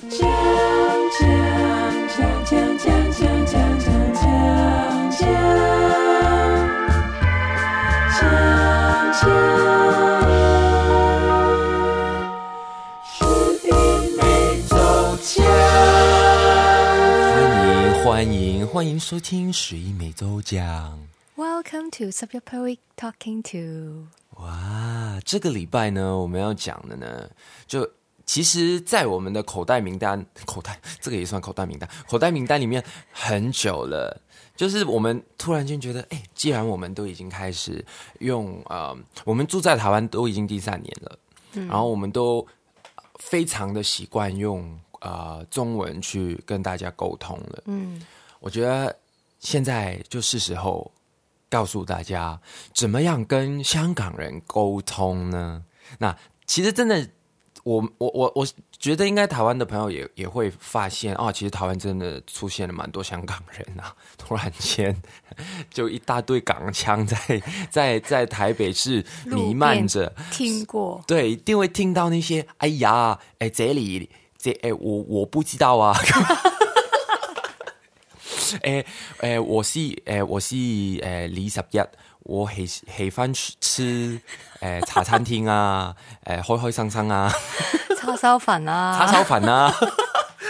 欢迎欢迎欢迎收听十一美洲讲。Welcome to Sub Your Per Week Talking to。哇，这个礼拜呢，我们要讲的呢，就其实，在我们的口袋名单，口袋这个也算口袋名单，口袋名单里面很久了。就是我们突然间觉得，哎、既然我们都已经开始用呃，我们住在台湾都已经第三年了，然后我们都非常的习惯用呃中文去跟大家沟通了。嗯，我觉得现在就是时候告诉大家，怎么样跟香港人沟通呢？那其实真的，我我我我觉得应该台湾的朋友也也会发现哦，其实台湾真的出现了蛮多香港人啊，突然间就一大堆港腔在 在在台北市弥漫着。听过。对，一定会听到那些“哎呀，哎，这里这哎，我我不知道啊。”誒誒，我是誒我是誒李十一，我喜喜歡吃誒茶餐廳啊，誒開開心心啊，叉燒粉啊，叉燒粉啊。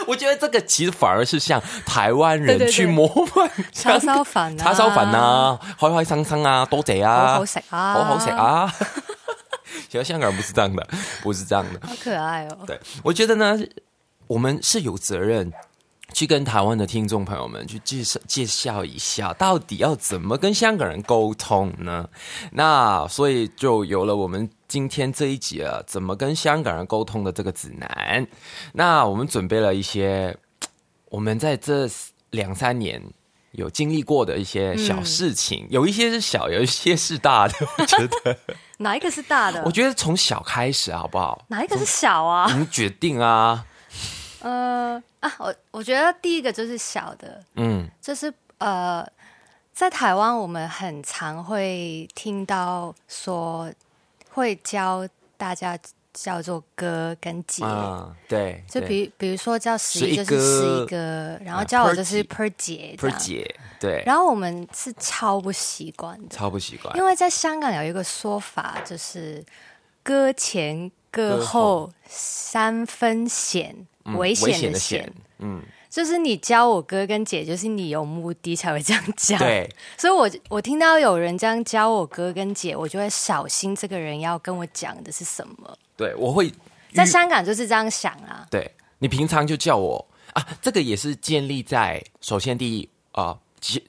我覺得這個其實反而是像台灣對對人去模仿 叉燒粉啊叉燒粉啊，開開心心啊，多謝啊，好好食啊好好食啊。其實香港人不是這樣的，不是這樣的。好可愛哦。对，我觉得呢，我们是有责任去跟台湾的听众朋友们去介绍介绍一下，到底要怎么跟香港人沟通呢？那所以就有了我们今天这一集啊，怎么跟香港人沟通的这个指南。那我们准备了一些 我们在这两三年。有经历过的一些小事情，有一些是小，有一些是大的。我觉得，哪一个是大的？我觉得从小开始好不好？哪一个是小啊？你决定啊。呃啊，我我觉得第一个就是小的，嗯，就是呃，在台湾我们很常会听到说会教大家叫做哥跟姐。啊，对，就比比如说叫十一就是十一哥，然后啊叫我就是 per 姐 per 样。姐，对，然后我们是超不习惯的，超不习惯，因为在香港有一个说法，就是歌前歌歌后。后三分险，嗯危险险的险险，，嗯，就是你教我哥跟姐，就是你有目的才会这样讲。，对，所以我我听到有人这样教我哥跟姐，我就会小心这个人要跟我讲的是什么。对，我会在香港就是这样想啊，对你平常就叫我啊，这个也是建立在首先第一啊，假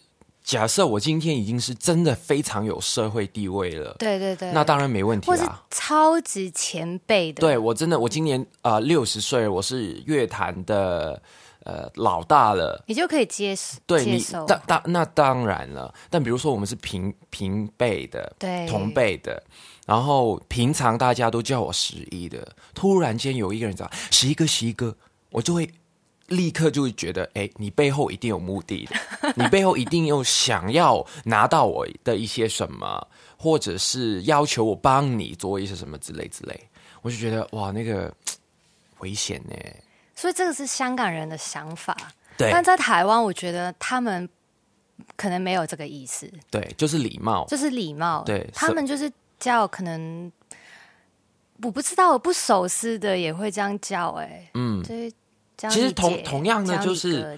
假设我今天已经是真的非常有社会地位了，对对对，那当然没问题或是啦。超级前辈的，对我真的，我今年啊六十岁，我是乐坛的呃老大了。你就可以接受对你。当当那当然了，但比如说我们是平平辈的，对同辈的，然后平常大家都叫我十一的，突然间有一个人讲十一哥十一哥，我就会立刻就会觉得，哎，你背后一定有目的的，你背后一定有想要拿到我的一些什么，或者是要求我帮你做一些什么之类之类，我就觉得哇，那个危险呢。所以这个是香港人的想法，对但在台湾，我觉得他们可能没有这个意思，对，就是礼貌，就是礼貌。对他们就是叫可能我不知道，不熟识的也会这样叫、哎，嗯。就是叫其实同同样呢就是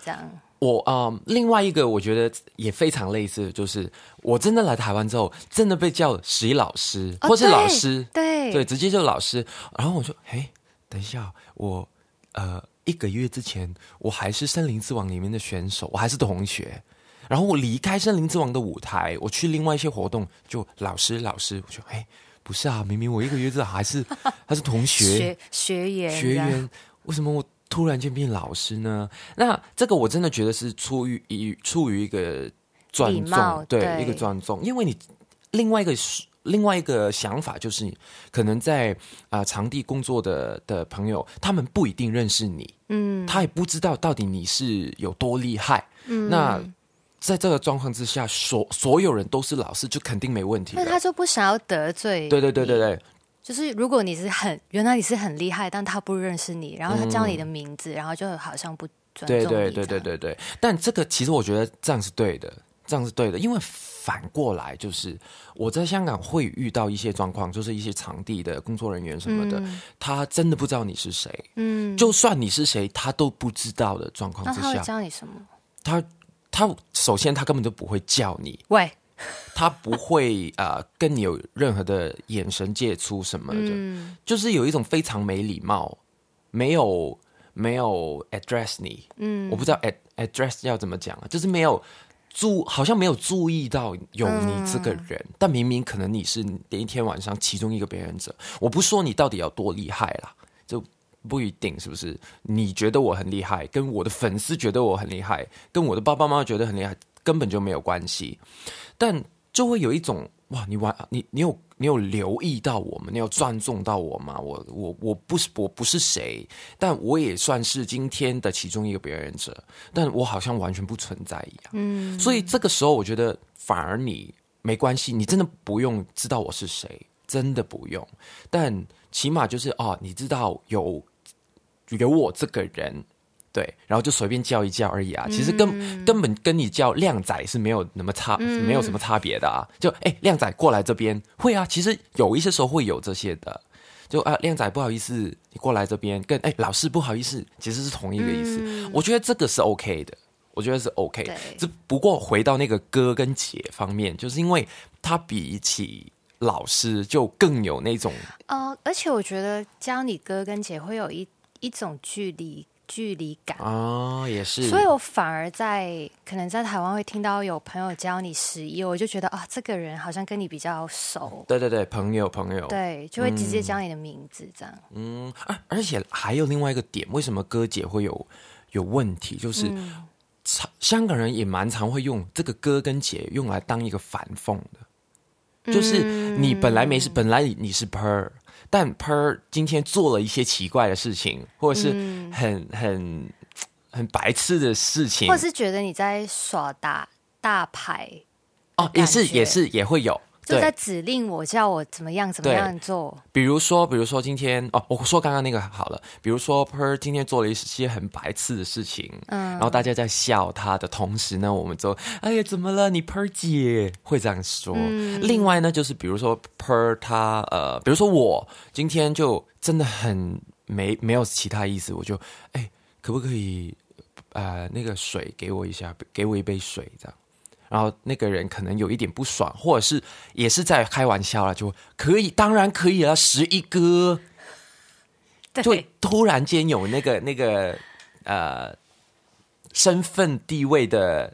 我啊、呃另外一个我觉得也非常类似，就是我真的来台湾之后，真的被叫十一老师、哦或是老师，对对，直接就老师。然后我说，哎，等一下，我呃一个月之前我还是森林之王里面的选手，我还是同学。然后我离开森林之王的舞台，我去另外一些活动，就老师老师，我说，哎，不是啊，明明我一个月之后还是还是同学 学学员学员，为什么我突然间变老师呢？那这个我真的觉得是出于一出于一个尊重，对对。一个尊重，因为你另外一个是另外一个想法就是，可能在啊、场地工作的的朋友，他们不一定认识你，嗯。他也不知道到底你是有多厉害。嗯。那在这个状况之下，所所有人都是老师，就肯定没问题。那他就不想要得罪，对对对对，对，就是如果你是很原来你是很厉害，但他不认识你，然后他叫你的名字，然后就好像不尊重你对对对对对对。但这个其实我觉得这样是对的，这样是对的，因为反过来就是我在香港会遇到一些状况，就是一些场地的工作人员什么的，他真的不知道你是谁，嗯，就算你是谁，他都不知道的状况之那他会下，教你什么？他他首先他根本就不会叫你，喂，他不会呃跟你有任何的眼神接触什么的，嗯。就是有一种非常没礼貌，没有没有 address 你，嗯。我不知道 ad address 要怎么讲啊，就是没有注，好像没有注意到有你这个人，嗯但明明可能你是那一天晚上其中一个表演者，我不说你到底有多厉害啦，就不一定是不是？你觉得我很厉害，跟我的粉丝觉得我很厉害，跟我的爸爸妈妈觉得很厉害，根本就没有关系，但就会有一种哇，你玩你你有你有留意到我们，你有尊重到我吗？我我我不是我不是谁，但我也算是今天的其中一个表演者，但我好像完全不存在一样。嗯，所以这个时候，我觉得反而你没关系，你真的不用知道我是谁，真的不用。但起码就是哦，你知道有有我这个人，对，然后就随便叫一叫而已啊。其实根、根本跟你叫靓仔是没有那么差，没有什么差别的啊。就哎，靓仔过来这边会啊，其实有一些时候会有这些的。就啊，靓仔不好意思，你过来这边跟哎老师不好意思，其实是同一个意思。我觉得这个是 OK 的，我觉得是 OK 对。只不过回到那个哥跟姐方面，就是因为他比起老师就更有那种呃，而且我觉得教你哥跟姐会有一一种距离距离感。哦，也是，所以我反而在可能在台湾会听到有朋友教你十一，我就觉得啊，这个人好像跟你比较熟，对对对，朋友朋友，对，就会直接叫你的名字这样。嗯，而而且还有另外一个点，为什么哥姐会有有问题？就是、嗯常香港人也蛮常会用这个哥跟姐用来当一个反讽的，就是你本来没事，本来你是 per，但 per 今天做了一些奇怪的事情，或者是很、很很白痴的事情，或是觉得你在耍大大牌，哦，也是也是也会有，就在，指令我叫我怎么样怎么样做。比如说，比如说今天哦，我说刚刚那个好了，比如说 Per 今天做了一些很白痴的事情，嗯，然后大家在笑他的同时呢，我们就哎呀怎么了？你 Per 姐会这样说。另外呢，就是比如说 Per 他呃，比如说我今天就真的很没没有其他意思，我就哎可不可以呃那个水给我一下，给我一杯水这样。然后那个人可能有一点不爽，或者是也是在开玩笑了，就可以，当然可以了，十一哥，就对，突然间有那个那个呃身份地位的，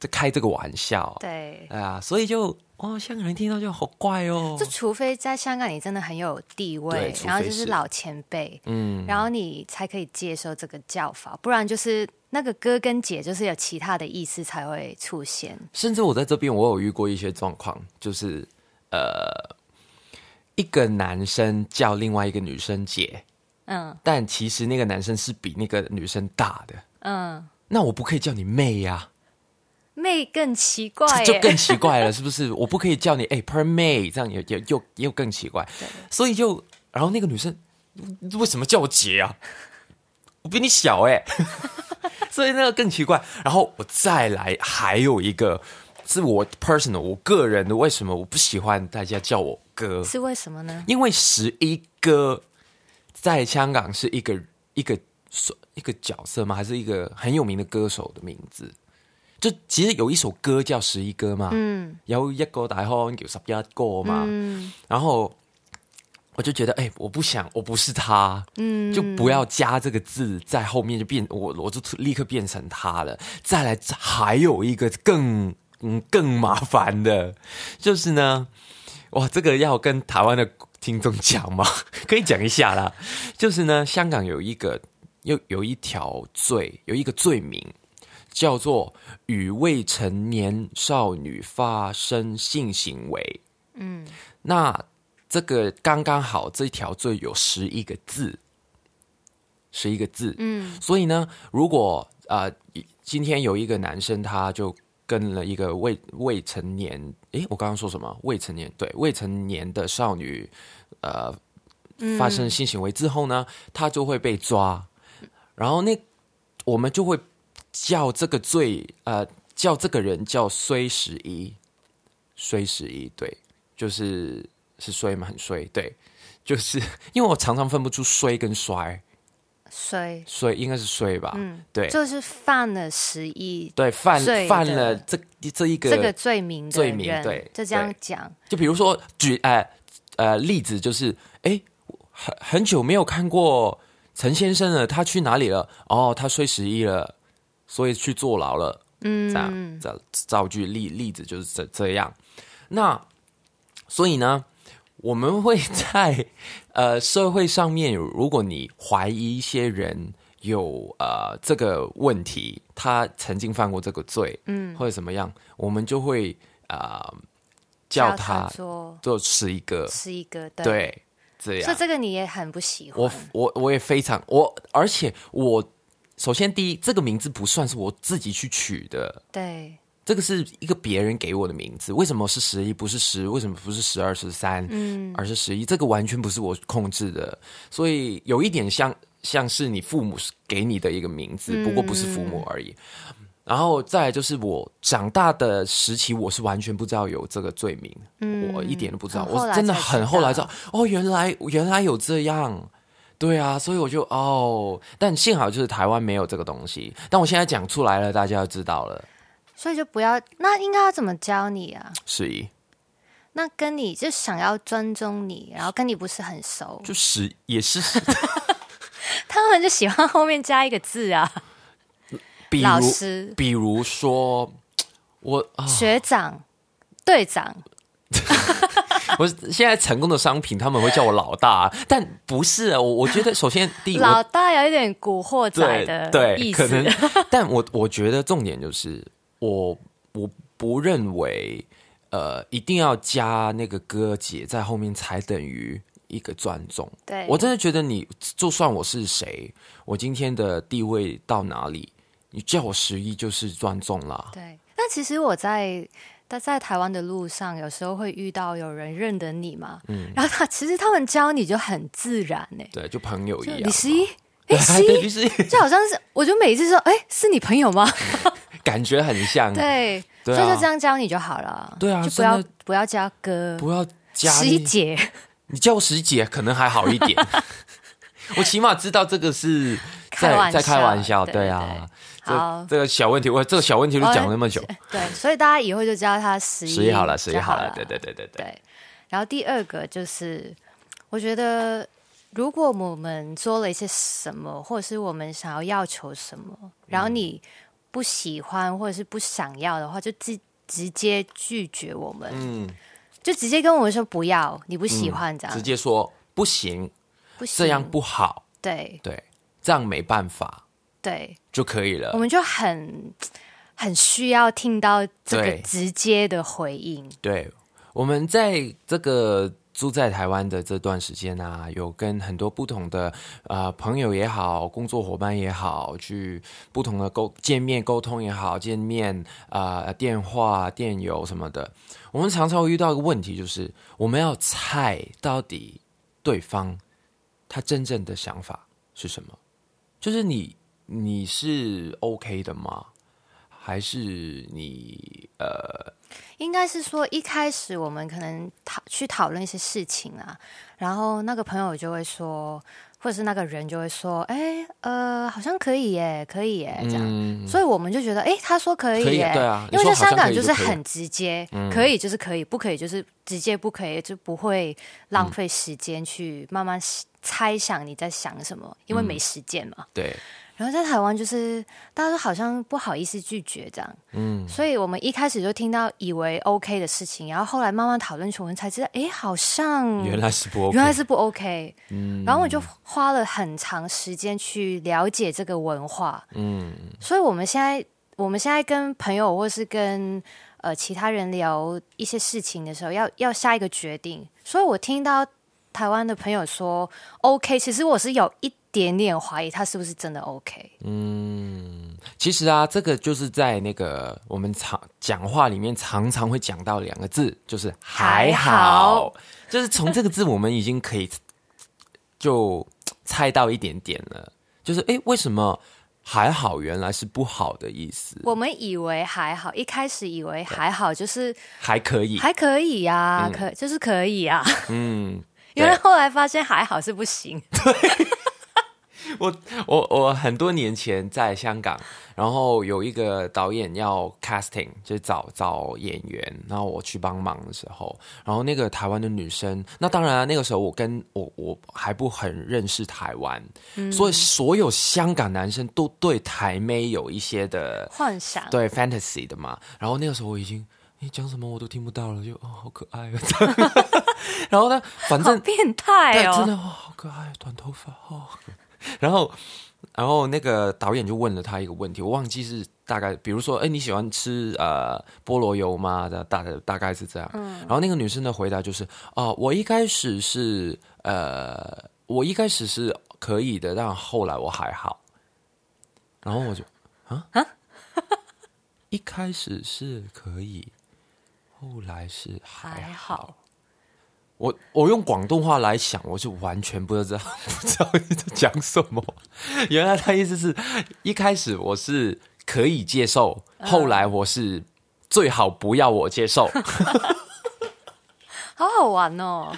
在开这个玩笑，对，啊，所以就哦，香港人听到就好怪哦。就，除非在香港你真的很有地位然后就是是老前辈，嗯，然后你才可以接受这个叫法，不然就是那个哥跟姐就是有其他的意思才会出现。甚至我在这边我有遇过一些状况，就是呃，一个男生叫另外一个女生姐，嗯但其实那个男生是比那个女生大的，嗯，那我不可以叫你妹呀、妹更奇怪就更奇怪了，是不是？我不可以叫你哎、per 妹，这样也也又又更奇怪。所以就，然后那个女生为什么叫我姐啊？我比你小哎、所以那个更奇怪。然后我再来，还有一个是我 personal 我个人的，为什么我不喜欢大家叫我哥？是为什么呢？因为十一哥在香港是一个一个一个角色吗？还是一个很有名的歌手的名字？就其实有一首歌叫《十一哥》嘛，嗯有一個大漢叫十一哥嘛，嗯然後我就觉得，哎、我不想，我不是他，嗯，就不要加这个字在后面，就变我我就立刻变成他了。再来，还有一个更嗯更麻烦的，就是呢，哇，这个要跟台湾的听众讲吗？可以讲一下啦。就是呢，香港有一个有有一条罪，有一个罪名。叫做与未成年少女发生性行为。嗯那這個剛剛好，这条罪有十一个字，十一个字。嗯所以呢，如果呃今天有一个男生，他就跟了一个未未成年，诶，我刚刚说什么？未成年对未成年的少女呃发生性行为之后呢，他就会被抓，然后那我们就会叫这个罪呃叫这个人叫衰十一，衰十一，对，就是是衰嘛，很衰，对，就是 因为我常常分不出衰跟衰，衰衰应该是衰吧，嗯，对，就是犯了十亿对犯犯了这这一个这个罪名的罪名对就这样讲。就比如说举呃呃例子就是，哎，很很久没有看过陈先生了，他去哪里了？哦，他睡十一了，所以去坐牢了。嗯，这样这造句例例子就是这这样。那所以呢，我们会在 呃社会上面，如果你怀疑一些人有呃这个问题，他曾经犯过这个罪，嗯，或者怎么样，我们就会呃叫他做吃一个。吃一个对，对这所以样。这个你也很不喜欢。我我我也非常我，而且我首先第一，这个名字不算是我自己去取的，对这个是一个别人给我的名字。为什么是十一不是十？为什么不是十二十三？嗯，而是十一？这个完全不是我控制的，所以有一点像像是你父母给你的一个名字，不过不是父母而已。然后再来就是我长大的时期，我是完全不知道有这个罪名，我一点都不知道，我真的很后来知道道，哦，原来原来有这样。对啊，所以我就哦，但幸好就是台湾没有这个东西。但我现在讲出来了，大家就知道了。所以就不要。那应该要怎么教你啊？十一那跟你就想要尊重你，然后跟你不是很熟，就十也是，他们就喜欢后面加一个字啊，比如师、比如说我啊，学长、队长，我现在成功的商品他们会叫我老大，但不是啊我我觉得首先第一老大有一点古惑仔的对，意思。可能，但我我觉得重点就是，我我不认为，呃，一定要加那个哥姐在后面才等于一个尊重。对我真的觉得你，就算我是谁，我今天的地位到哪里，你叫我十一就是尊重啦。对，那其实我在在在台湾的路上，有时候会遇到有人认得你嘛，嗯然后他其实他们教你就很自然呢、对，就朋友一样嘛。你十一，对哎，十，一，就好像是，我就每一次说，哎，是你朋友吗？感觉很像。对，对啊。所以就这样教你就好了。对啊就不要不要加哥，不要加十一姐，你叫我十姐可能还好一点，我起码知道这个是在开玩在开玩笑，对对啊。对。好。这这个小问题，我这个小问题都讲那么久，对，所以大家以后就叫他十一，十一好了，十一好好了，对对对对对，对，然后第二个就是，我觉得如果我们做了一些什么，或者是我们想要要求什么，然后你不喜欢或者是不想要的话，就直直接拒绝我们，嗯，就直接跟我们说不要，你不喜欢这样，直接说不行，不行，这样不好，对。对，这样没办法对，就可以了。我们就很很需要听到这个直接的回应，对，我们在这个住在台湾的这段时间啊，有跟很多不同的呃朋友也好，工作伙伴也好，去不同的沟见面沟通也好，见面啊、呃、电话、电邮什么的，我们常常会遇到一个问题，就是我们要猜到底对方他真正的想法是什么，就是你你是 OK 的吗？还是你呃应该是说一开始我们可能讨去讨论一些事情啊，然后那个朋友就会说，或者是那个人就会说，哎，呃，好像可以耶，可以耶，这样，嗯所以我们就觉得，哎，他说可可以耶，对啊因为在香港就是很直接，可以就是可以，不可以就是直接不可以，就不会浪费时间去慢慢猜想你在想什么，因为没时间嘛。对。然后在台湾就是大家都好像不好意思拒绝这样，嗯，所以我们一开始就听到以为 OK 的事情，然后后来慢慢讨论出，我们才知道，哎，好像原来是不 OK，原来是不 OK，嗯，然后我就花了很长时间去了解这个文化，嗯，所以我们现在我们现在跟朋友或是跟呃其他人聊一些事情的时候，要要下一个决定，所以我听到台湾的朋友说 OK，其实我是有一点点怀疑他是不是真的 OK，嗯，其实啊，这个就是在那个我们常讲话里面常常会讲到两个字，就是还好，就是从这个字我们已经可以就猜到一点点了，就是诶，为什么还好原来是不好的意思，我们以为还好，一开始以为还好，就是还可以，还可以呀、可就是可以啊。嗯，原来对。后来发现还好是不行。我我我很多年前在香港，然后有一个导演要 casting，就是找找演员，然后我去帮忙的时候，然后那个台湾的女生，那当然啊，那个时候我跟我我还不很认识台湾，所以所有香港男生都对台妹有一些的幻想，对 fantasy 的嘛，然后那个时候我已经。你讲什么我都听不到了，就哦好可爱啊，然后呢，反正变态哦，真哦。的哦，好可爱，短头发哦。然后，然后那个导演就问了他一个问题，我忘记是大概，比如说，哎，你喜欢吃呃菠萝油吗？的大的大概是这样。然后那个女生的回答就是，哦、我一开始是呃，我一开始是可以的，但后来我还好。然后我就啊啊，一开始是可以，后来是还还好。好，我我用广东话来想，我就完全不知道不知道你在讲什么。原来他意思是一开始我是可以接受，后来我是最好不要我接受。好好玩哦。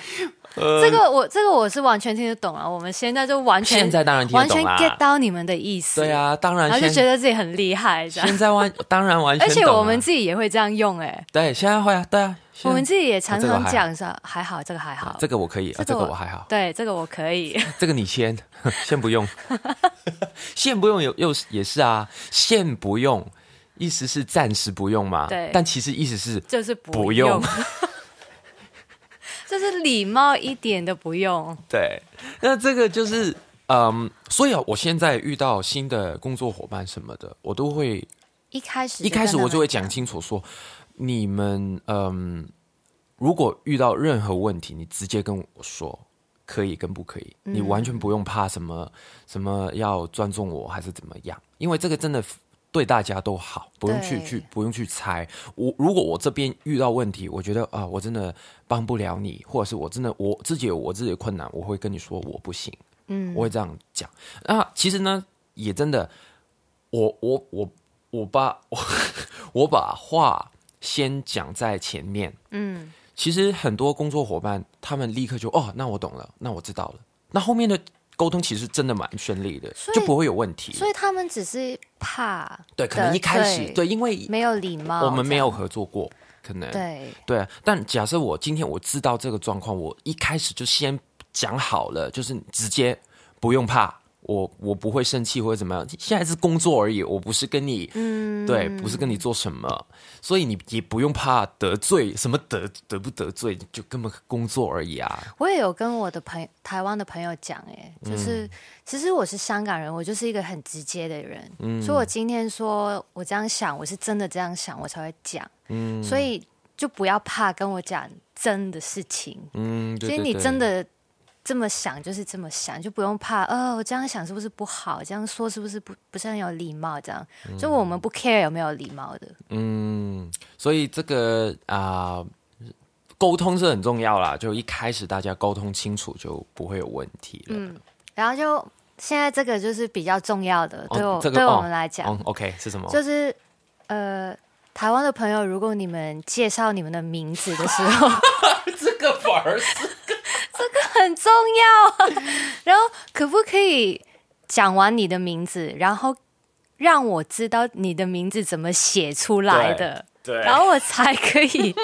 这个我这个我是完全听得懂啊。我们现在就完全现在当然听得完全懂啦 get 到你们的意思。对，啊，当然然后就觉得自己很厉害。现在完当然完全而且我们自己也会这样用，哎，对现在会啊，对啊，我们自己也常常讲说还好，这个还好，这个我可以啊，这这个我还好，对，这个我可以。这个你先 先不用，先不用有又也是啊，先不用。意思是暂时不用嘛？对但其实意思是就是不不用就是礼貌一点都不用。对，那这个就是，嗯，所以啊，我现在遇到新的工作伙伴什么的，我都会一开始一开始我就会讲清楚说，你们嗯，如果遇到任何问题，你直接跟我说，可以跟不可以，你完全不用怕什么什么要尊重我还是怎么样，因为这个真的。对大家都好，不用去去不用去猜。我如果我这边遇到问题，我觉得啊，我真的帮不了你，或者是我真的我自己有我自己的困难，我会跟你说我不行。嗯我会这样讲。那其实呢，也真的，我我我我把我 我把话先讲在前面。嗯，其实很多工作伙伴，他们立刻就哦，那我懂了，那我知道了。那后面的沟通其实真的蛮顺利的，就不会有问题。所以他们只是怕对，可能一开始罪对，因为没有礼貌，我们没有合作过，可能对对，但假设我今天我知道这个状况，我一开始就先讲好了，就是直接不用怕，我我不会生气或者怎么样。现在是工作而已，我不是跟你，嗯，对，不是跟你做什么，所以你也不用怕得罪，什么得得不得罪，就根本工作而已啊。我也有跟我的朋友台湾的朋友讲，哎，嗯就是、其实我是香港人，我就是一个很直接的人，嗯所以我今天说我这样想，我是真的这样想，我才会讲，嗯所以就不要怕跟我讲真的事情，嗯，对其实你真的这么想就是这么想，就不用怕，哦，我这样想是不是不好？这样说是不是不不是很有礼貌？这样，就我们不 care 有没有礼貌的，嗯，所以这个啊。沟通是很重要啦，就一开始大家沟通清楚，就不会有问题了。嗯，然后就现在这个就是比较重要的，对我、哦这个对我哦们来讲，嗯，OK 是什么？就是呃，台湾的朋友，如果你们介绍你们的名字的时候，这个反而是很重要啊。然后可不可以讲完你的名字，然后让我知道你的名字怎么写出来的，对然后我才可以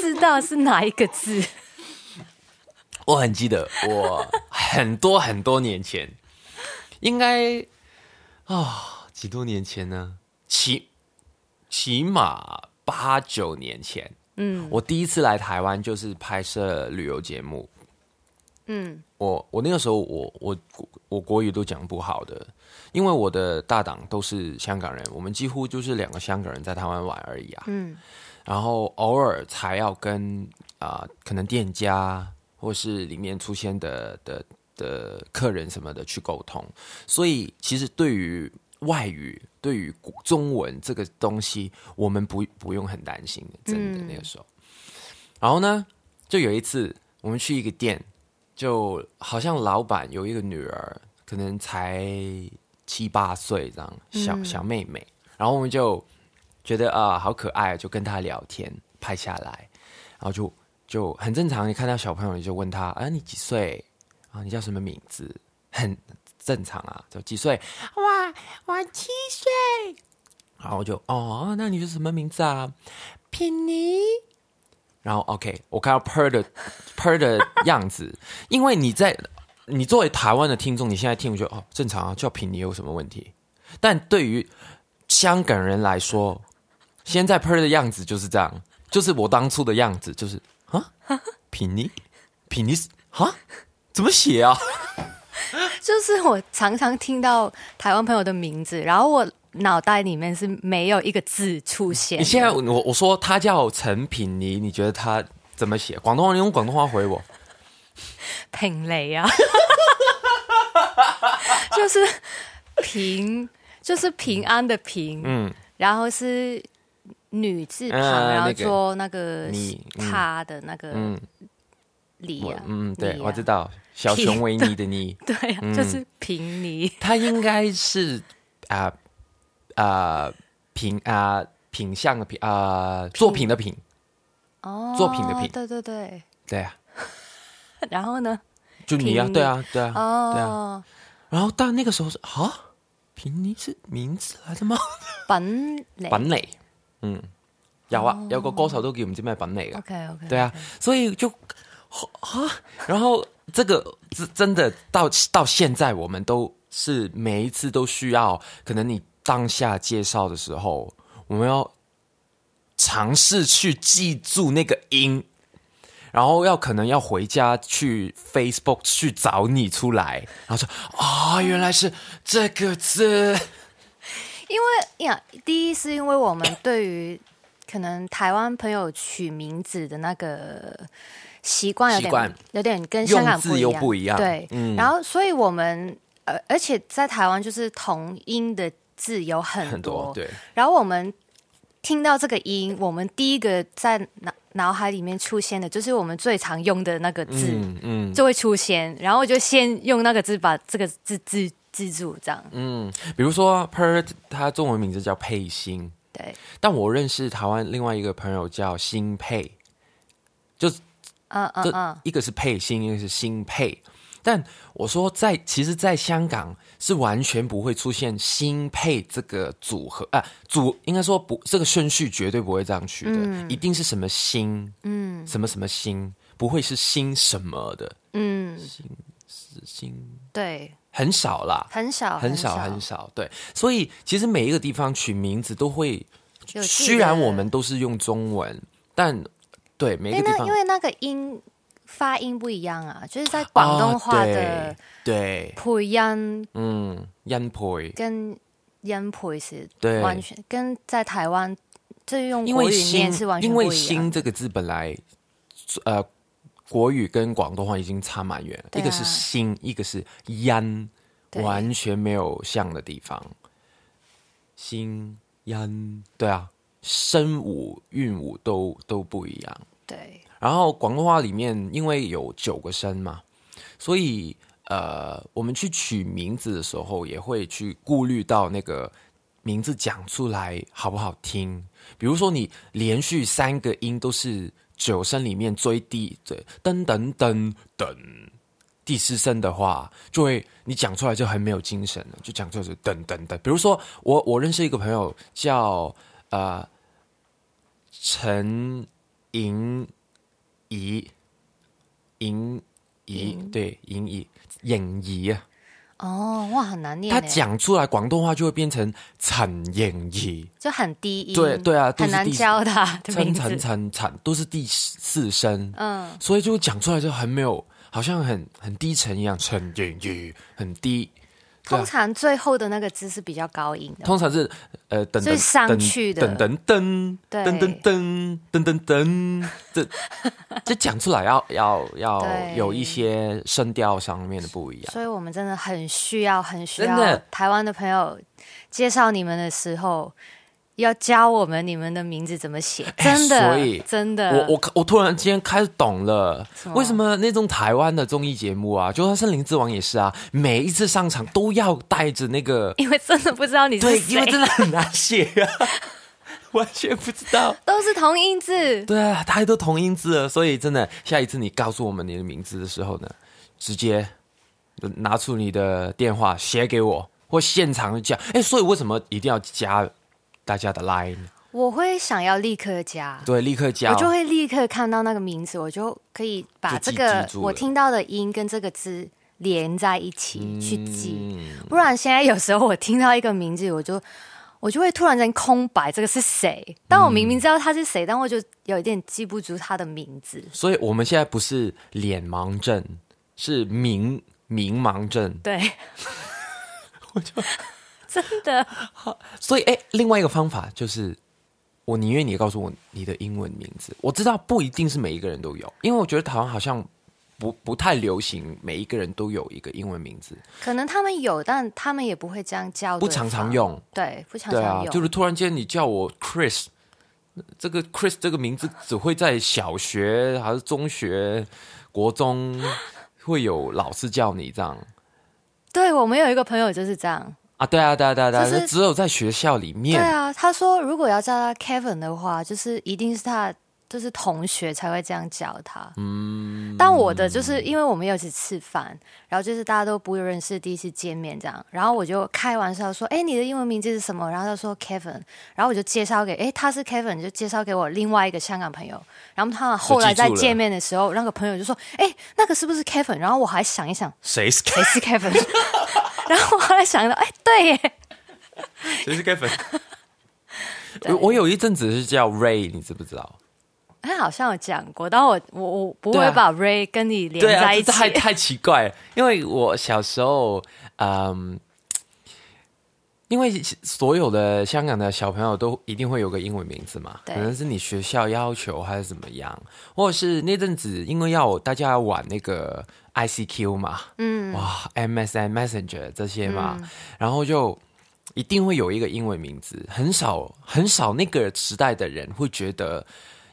知道是哪一个字。我很记得，我很多很多年前，应该啊、几多年前呢？起起码八九年前，嗯我第一次来台湾就是拍摄旅游节目。嗯我我那个时候我我我国语都讲不好的，因为我的大党都是香港人，我们几乎就是两个香港人在台湾玩而已啊。嗯然后偶尔才要跟啊、可能店家或是里面出现的的的客人什么的去沟通。所以其实对于外语，对于中文这个东西，我们不不用很担心的，真的、嗯那个时候。然后呢，就有一次我们去一个店，就好像老板有一个女儿，可能才七八岁这样，小、嗯。小妹妹，然后我们就觉得啊、好可爱，就跟她聊天，拍下来，然后就就很正常，你看到小朋友你就问他啊你几岁？啊你叫什么名字，很正常啊，就几岁？哇我七岁，然后我就哦那你是什么名字啊？品尼。然后 OK，我看到 Per 的 Per 的样子，因为你在你作为台湾的听众，你现在听我觉得哦正常啊，叫品尼有什么问题？但对于香港人来说，现在 Per 的样子就是这样，就是我当初的样子，就是啊？品尼品尼是啊？怎么写啊？就是我常常听到台湾朋友的名字，然后我脑袋里面是没有一个字出现。你现在我我说他叫陈品妮，你觉得他怎么写？广东话你用广东话回我。品雷啊，就是平，就是平安的平，嗯，然后是女字旁，嗯然后做那个他的那个李啊，嗯，对，啊我知道小熊维尼的尼。对啊，就是平尼，他应该是啊啊品啊品相的品啊作品的品，哦，作品的品。对对对，对啊，然后呢？就你啊，对啊，对啊，对啊。哦，然后到那个时候是啊，品尼是名字来的吗？本雷品嚟，嗯，有啊，哦。有个歌手都叫唔知咩品嚟嘅，，OK OK，對啊，所以就啊，然后这个真真的到到现在，我们都是每一次都需要，可能你當下介绍的时候，我们要尝试去记住那个音，然后要可能要回家去 Facebook 去找你出来，然后说啊、原来是这个字，因为呀，第一是因为我们对于可能台湾朋友取名字的那个习惯有点有点跟香港不一样，不一样。对，嗯。然后所以我们呃，而且在台湾就是同音的字有很很多对。然后我们听到这个音，我们第一个在脑脑海里面出现的就是我们最常用的那个字。嗯嗯就会出现，然后我就先用那个字把这个字字记住，这样嗯，比如说 per，它中文名字叫佩欣，对，但我认识台湾另外一个朋友叫新佩，就是这嗯嗯嗯，一个是佩欣，一个是新佩。但我说在，其实，在香港是完全不会出现新配这个组合啊，组应该说不，这个顺序绝对不会这样取的，一定是什么新，嗯，什么什么新，不会是新什么的，嗯，是新对，很少啦，很少很少很少，对，所以其实每一个地方取名字都会，虽然我们都是用中文，但对每一个地方因为那个音发音不一样啊，就是在广东话的啊对，对。配音嗯，音配，跟音配是对。完全跟在台湾这用因为国语念新是完全因为“不一样。新”这个字本来，呃，国语跟广东话已经差蛮远了，啊。一个是“新”，一个是“音”，完全没有像的地方。新音，对啊，声母、韵母都都不一样。对，然后广东话里面因为有九个声嘛，所以呃，我们去取名字的时候也会去顾虑到那个名字讲出来好不好听。比如说你连续三个音都是九声里面最低，对，噔噔噔噔。第四声的话，就会你讲出来就很没有精神了，就讲出来是噔噔噔。比如说我我认识一个朋友叫呃陈莹怡，莹怡莹对莹怡颖怡啊，哦，哇，很难念他耶，讲出来广东话就会变成陈颖怡，就很低音，对对啊都很难教他的名陈陈字。陈陈都是第四声，嗯，所以就讲出来就很没有，好像很很低沉一样，陈颖怡很低，通常最后的那个字是比较高音的，通常是呃等上去的。等等噔对。噔噔噔噔噔噔，这 这讲出来要要要有一些声调上面的不一样。所以我们真的很需要、很需要台湾的朋友介绍你们的时候，要教我们你们的名字怎么写，哎真的，所以真的，我我我突然间开始懂了，么为什么那种台湾的综艺节目啊，就算是《林之王》也是啊，每一次上场都要带着那个，因为真的不知道你是对，因为，真的很难写啊，完全不知道。都是同音字。对啊，太多同音字了，所以真的，下一次你告诉我们你的名字的时候呢，直接拿出你的电话写给我，或现场就讲。哎，所以为什么一定要加大家的 line？我会想要立刻加，对，立刻加，我就会立刻看到那个名字，我就可以把这个我听到的音跟这个字连在一起去记。嗯不然现在有时候我听到一个名字，我就我就会突然间空白，这个是谁？但我明明知道他是谁，但我就有一点记不住他的名字。所以我们现在不是脸盲症，是名名盲症。对，我就 真的所以，哎，另外一个方法就是，我宁愿你告诉我你的英文名字。我知道不一定是每一个人都有，因为我觉得台湾好像不不太流行每一个人都有一个英文名字，可能他们有，但他们也不会这样叫，不常常。用。对，不常对啊常，用。就是突然间你叫我 Chris，这个 Chris 这个名字只会在小学还是中学、国中会有老师叫你这样对我们有一个朋友就是这样。啊？对啊，对啊，对啊，对啊，就是只有在学校里面对啊，他说如果要叫他 Kevin 的话，就是一定是他就是同学才会这样叫他。嗯，但我的就是因为我们有一起吃饭，然后就是大家都不认识，第一次见面这样，然后我就开玩笑说：“哎，你的英文名字是什么？”然后他说 Kevin，然后我就介绍给哎他是 Kevin，就介绍给我另外一个香港朋友，然后他们后来在见面的时候，那个朋友就说：“哎，那个是不是 Kevin？” 然后我还想一想，谁是谁是 Kevin？然后我后来想到，哎，对耶。谁是 Gavin？我我有一阵子是叫 Ray，你知不知道？他好像有讲过，但我我我不会把 Ray 跟你连在一起。这太太奇怪了，因为我小时候，嗯，因为所有的香港的小朋友都一定会有个英文名字嘛，可能是你学校要求还是怎么样，或者是那阵子因为要大家玩那个 ICQ 嘛，嗯，哇，MSN Messenger 这些嘛，然后就。一定会有一个英文名字，很少很少那个时代的人会觉得，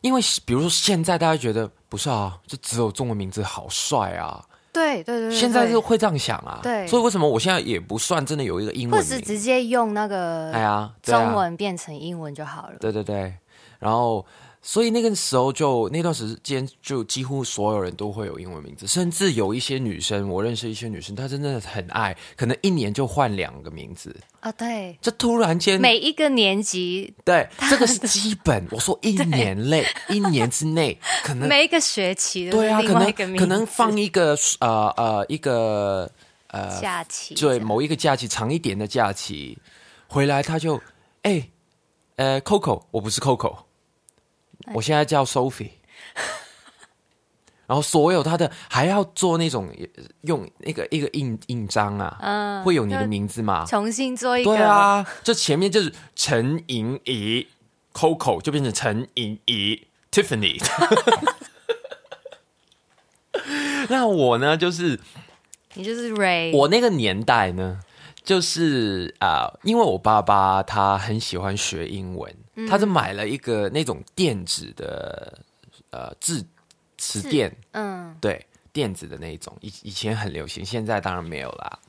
因为比如说现在大家觉得不是啊，就只有中文名字好帅啊，对对对对，现在对。是会这样想啊，对。所以为什么我现在也不算真的有一个英文或者是？直接用那个哎呀，中，文变成英文就好了。对对对，然后所以那个时候就那段时间就几乎所有人都会有英文名字，甚至有一些女生，我认识一些女生，她真的很爱，可能一年就换两个名字，啊，对，这突然间每一个年级，对 这个是基本，我说一年内一年之内可能每一个学期都对啊，可能可能放一个呃呃一个呃假期，对某一个假期长一点的假期回来，他就哎呃 Coco，我不是 Coco，我现在叫 Sophie。然后所有他的还要做那种呃用那个一个印印章啊，嗯会有你的名字嘛？重新做一个，对啊，这前面就是陈莹怡，Coco 就变成陈莹怡 Tiffany。那我呢，就是你就是 Ray，我那个年代呢，就是啊、呃因为我爸爸他很喜欢学英文，他就买了一个那种电子的呃字词典，嗯，对，电子的那一种，以以前很流行，现在当然没有啦。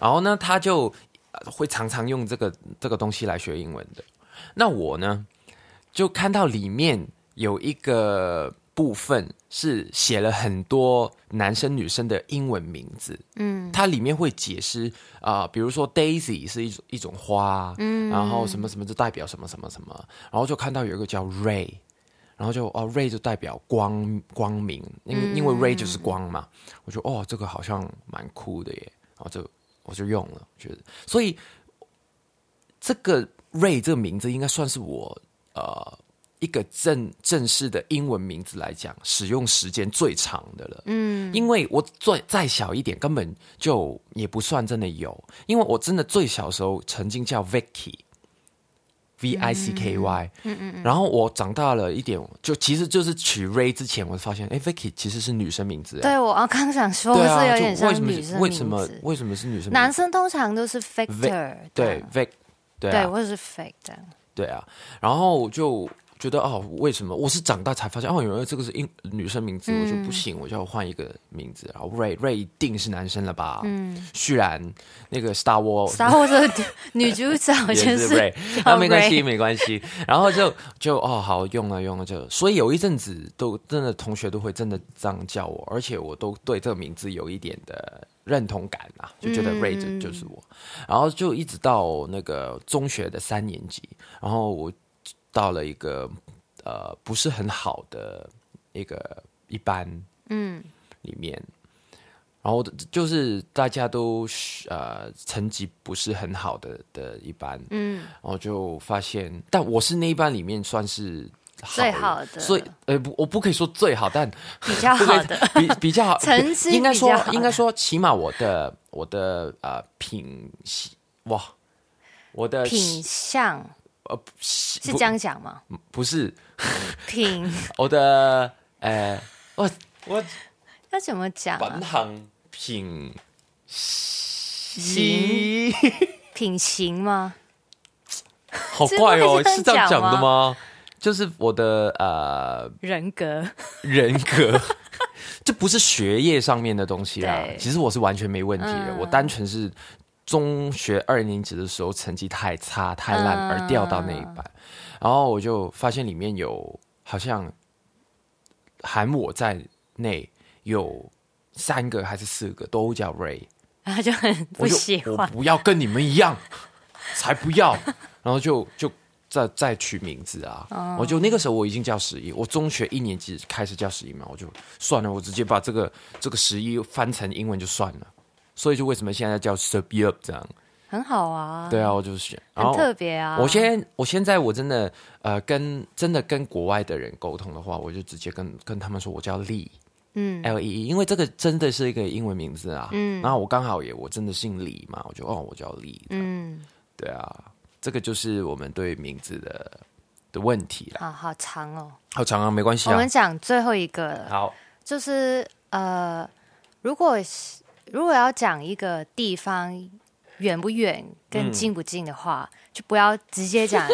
然后呢，他就呃会常常用这个这个东西来学英文的。那我呢，就看到里面有一个部分是写了很多男生女生的英文名字，嗯，它里面会解释啊、比如说 Daisy 是一种一种花，嗯，然后什么什么就代表什么什么什么，然后就看到有一个叫 Ray。然后就哦，ray 就代表光光明，因为、因为 ray 就是光嘛，我觉得哦，这个好像蛮酷的耶，然后就我就用了，觉得。所以这个 ray 这个名字应该算是我呃一个正正式的英文名字来讲，使用时间最长的了。嗯，因为我最再小一点，根本就也不算真的有，因为我真的最小时候曾经叫 Vicky。V I C K Y，嗯嗯嗯，然后我长大了一点，就其实就是取 Ray 之前，我发现，哎，Vicky 其实是女生名字，对我刚刚想说，是有点就为什么像女生为什么为什么是女生？男生通常都是 Victor，对 Vic，对或者是 Fake 这样。对啊，然后就觉得哦，为什么？我是长大才发现哦，原来这个是英女生名字，我就不行，我就要换一个名字。然后 Ray Ray 一定是男生了吧？嗯，虽然那个 Star War 然后的 女主角也就是是 Ray，那没关系，没关系。然后就就哦，好用了用了就，所以有一阵子都真的同学都会真的这样叫我，而且我都对这个名字有一点的认同感啊，就觉得嗯 Ray 就就是我。然后就一直到那个中学的三年级，然后我到了一个呃不是很好的一个一班，嗯，里面。然后就是大家都呃成绩不是很好的的一班，嗯，然后就发现，但我是那一班里面算是好最好的。所以呃不，我不可以说最好，但比较好的，比 比较好，成绩应该说应该说，起码我的我的呃品系哇，我的品相呃是不这样讲吗？不是 品 我的呃我我 要怎么讲啊本？行品行品行吗？好怪哦，是这样讲的讲吗？就是我的呃人格人格，这不是学业上面的东西啦。其实我是完全没问题的，嗯我单纯是中学二年级的时候成绩太差太烂嗯而掉到那一班，然后我就发现里面有好像含我在内有三个还是四个都叫 Ray，然后就很不喜欢。我不要跟你们一样，才不要。然后就就再再取名字啊，哦我就那个时候我已经叫十一，我中学一年级开始叫十一嘛，我就算了，我直接把这个这个十一翻成英文就算了。所以就为什么现在叫 s u b u p 这样？很好啊，对啊，我就是选。很特别啊。我现我现在我真的呃跟真的跟国外的人沟通的话，我就直接跟跟他们说我叫 Lee。嗯 L E E，因为这个真的是一个英文名字啊。嗯，然后我刚好也我真的姓李嘛，我就哦，我叫李。嗯，对啊，这个就是我们对名字的的问题啦。好好长哦。好长啊，没关系啊我们。讲最后一个，好，就是呃，如果是如果要讲一个地方远不远跟近不近的话，就不要直接讲，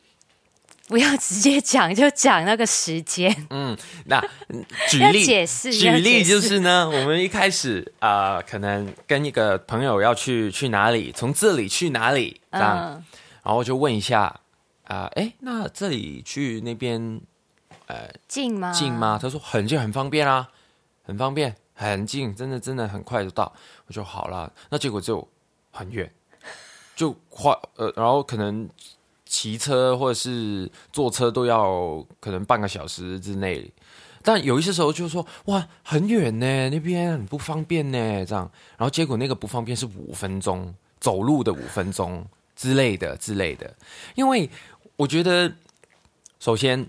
不要直接讲，就讲那个时间。嗯那嗯举 例解释举例就是呢，我们一开始啊、呃可能跟一个朋友要去去哪里，从这里去哪里这样，嗯，然后就问一下啊，哎、那这里去那边近吗？近吗？他说很近，很方便啊，很方便，很近，真的真的很快就到。我就好了，那结果就很远，就快呃，然后可能骑车或者是坐车都要可能半个小时之内。但有一些时候就是说哇很远呢，那边很不方便呢，这样，然后结果那个不方便是五分钟走路的五分钟之类的之类的，因为我觉得首先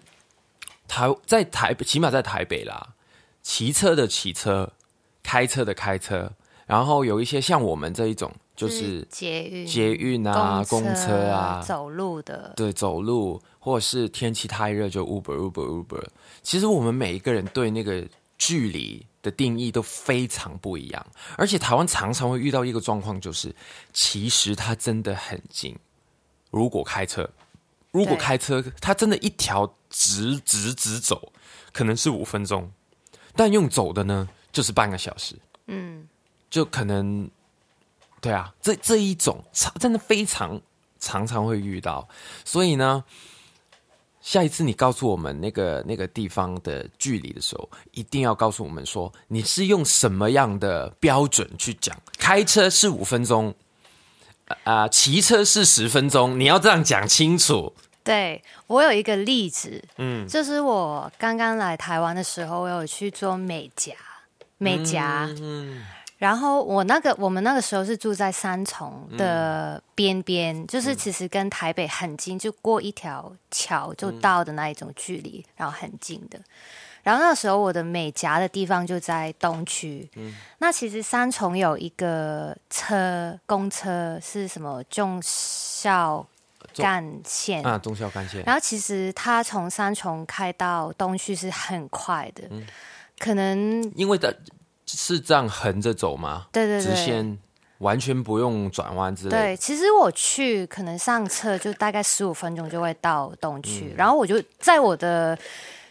台在台北，起码在台北啦，骑车的骑车，开车的开车，然后有一些像我们这一种，就是捷运、捷运啊、公车啊，走路的，对，走路，或者是天气太热就 Uber Uber Uber。其实我们每一个人对那个距离的定义都非常不一样，而且台湾常常会遇到一个状况，就是其实它真的很近。如果开车，如果开车，它真的一条直直直走，可能是五分钟，但用走的呢，就是半个小时。嗯，就可能，对啊，这这一种常真的非常常常会遇到，所以呢，下一次你告诉我们那个那个地方的距离的时候，一定要告诉我们说你是用什么样的标准去讲，开车是五分钟。啊、骑车是十分钟，你要这样讲清楚。对我有一个例子，嗯，就是我刚刚来台湾的时候，我有去做美甲，美甲，嗯。然后我那个我们那个时候是住在三重的边边，就是其实跟台北很近，就过一条桥就到的那一种距离，然后很近的。然后那时候我的美甲的地方就在东区，嗯。那其实三重有一个车公车是什么中校干线。啊，中校干线，然后其实它从三重开到东区是很快的，可能因为的是这样横着走吗？对对对直线完全不用转弯之类的。对，其实我去可能上车就大概十五分钟就会到东嗯区，然后我就在我的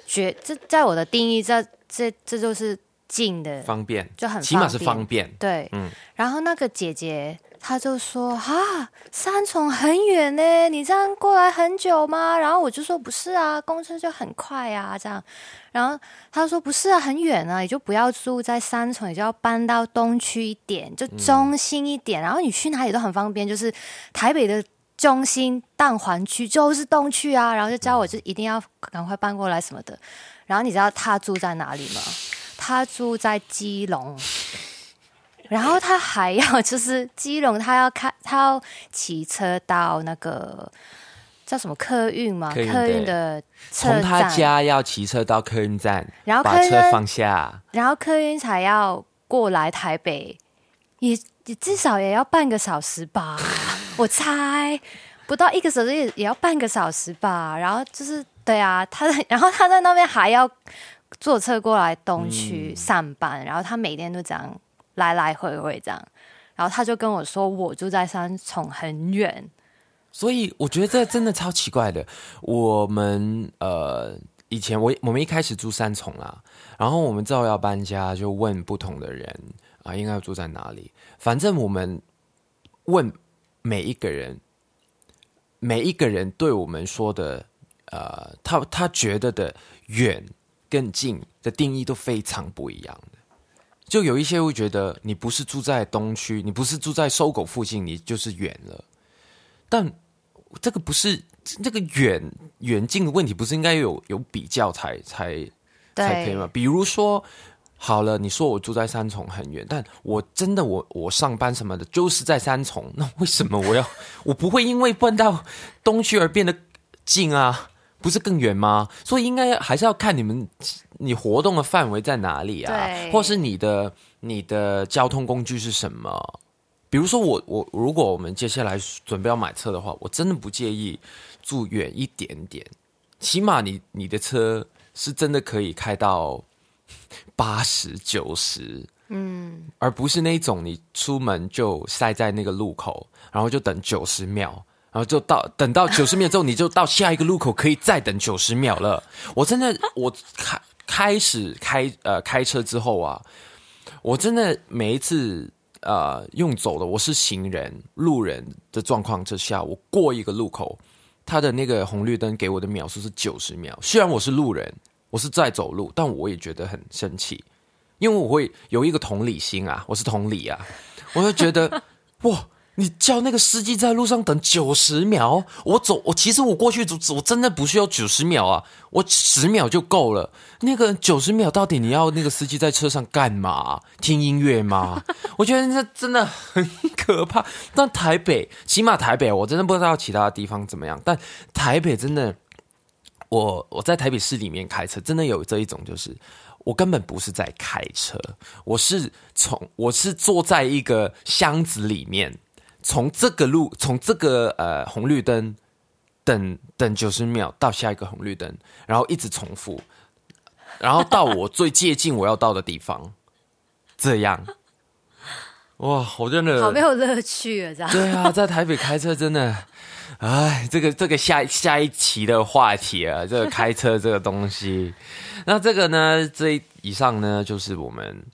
觉这在我的定义，这这这就是近的，方便，就很起码是方方便。对，嗯然后那个姐姐他就说啊，三重很远呢，你这样过来很久吗？然后我就说不是啊，公车就很快啊，这样。然后他说不是啊，很远啊，你就不要住在三重，你就要搬到东区一点，就中心一点，然后你去哪里都很方便，就是台北的。中心蛋黄区就是东区啊，然后就叫我就一定要赶快搬过来什么的。然后你知道他住在哪里吗？他住在基隆，然后他还要 就是基隆，他要开，他要骑车到那个叫什么客运嘛，客运的车从他，家要骑车到客运站，然后把车放下，然后客运才要过来台北，也也至少也要半个小时吧，我猜不到一个小时也也要半个小时吧。然后就是对啊，他在 然后他在那边还要坐车过来东区上班，然后他每天都这样来来回回这样。然后他就跟我说，我住在三重很远，所以我觉得这真的超奇怪的。我们呃以前我我们一开始住三重啦，然后我们之后要搬家，就问不同的人啊，应该要住在哪里。反正我们问每一个人，每一个人对我们说的，呃，他他觉得的远跟近的定义都非常不一样的。就有一些会觉得你不是住在东区，你不是住在搜狗附近，你就是远了。但这个不是这个远远近的问题，不是应该有有比较才才才可以吗？比如说，好了，你说我住在三重很远，但我真的我我上班什么的就是在三重，那为什么我要 我不会因为搬到东区而变得近啊？不是更远吗？所以应该还是要看你们你活动的范围在哪里啊，对或是你的你的交通工具是什么？比如说我我如果我们接下来准备要买车的话，我真的不介意住远一点点，起码你你的车是真的可以开到八十九十，嗯，而不是那种你出门就塞在那个路口，然后就等九十秒，然后就到等到九十秒之后，你就到下一个路口可以再等九十秒了。我真的我开开始开呃开车之后啊，我真的每一次呃用走的，我是行人路人的状况之下，我过一个路口，它的那个红绿灯给我的秒数是九十秒。虽然我是路人，我是在走路，但我也觉得很生气，因为我会有一个同理心啊，我是同理啊，我就觉得 哇。你叫那个司机在路上等九十秒，我走，我其实我过去走，我真的不需要九十秒啊，我十秒就够了。那个九十秒到底你要那个司机在车上干嘛？听音乐吗？我觉得那真的很可怕。但台北，起码台北，我真的不知道其他地方怎么样，但台北真的，我我在台北市里面开车，真的有这一种，就是我根本不是在开车，我是从我是坐在一个箱子里面。从这个路，从这个呃红绿灯等等九十秒到下一个红绿灯，然后一直重复，然后到我最接近我要到的地方，这样。哇，我真的好没有乐趣啊，这样。对啊，在台北开车真的，哎，这个这个下下一期的话题啊，这个开车这个东西，那这个呢，这以上呢就是我们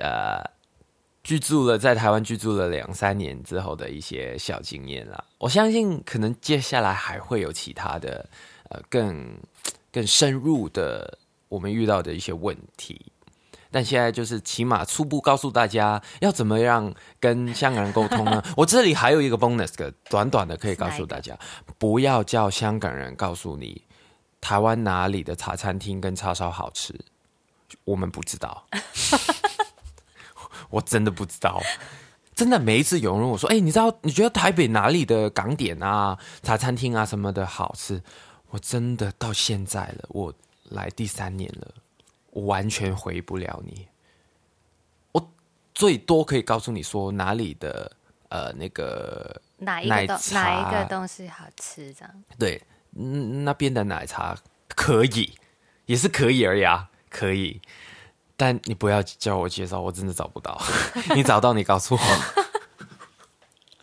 呃。居住了在台湾居住了两三年之后的一些小经验啦，我相信可能接下来还会有其他的呃更 更深入的我们遇到的一些问题，但现在就是起码初步告诉大家要怎么样跟香港人沟通呢？我这里还有一个 bonus 的，短短的可以告诉大家，不要叫香港人告诉你台湾哪里的茶餐厅跟叉烧好吃，我们不知道。我真的不知道。真的，每一次有人问我说：“哎、你知道你觉得台北哪里的港点啊、茶餐厅啊什么的好吃？”我真的到现在了，我来第三年了，我完全回不了你。我最多可以告诉你说哪里的呃那个哪一个东奶茶哪一个东西好吃？这样对，嗯，那边的奶茶可以，也是可以而已啊，可以。但你不要叫我介绍，我真的找不到。你找到你告诉我。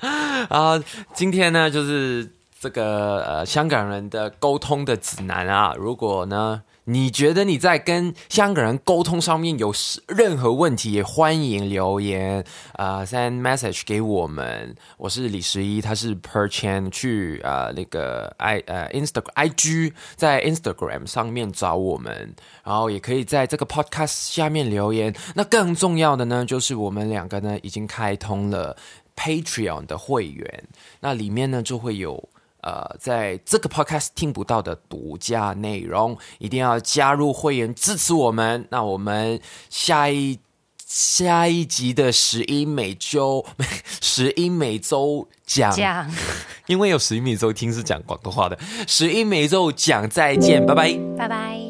啊，今天呢，就是这个呃香港人的沟通的指南啊。如果呢，你觉得你在跟香港人沟通上面有任何问题，也欢迎留言啊、send message 给我们。我是李十一，他是 Per Chan，去呃那个 i 呃 Instagram IG 在 Instagram 上面找我们，然后也可以在这个 podcast 下面留言。那更重要的呢，就是我们两个呢已经开通了 Patreon 的会员，那里面呢就会有。呃，在这个 podcast 听不到的独家内容，一定要加入会员支持我们。那我们下一下一集的十一每周 十一每周讲讲，因为有十一每周听是讲广东话的，十一每周讲再见，拜拜。拜拜。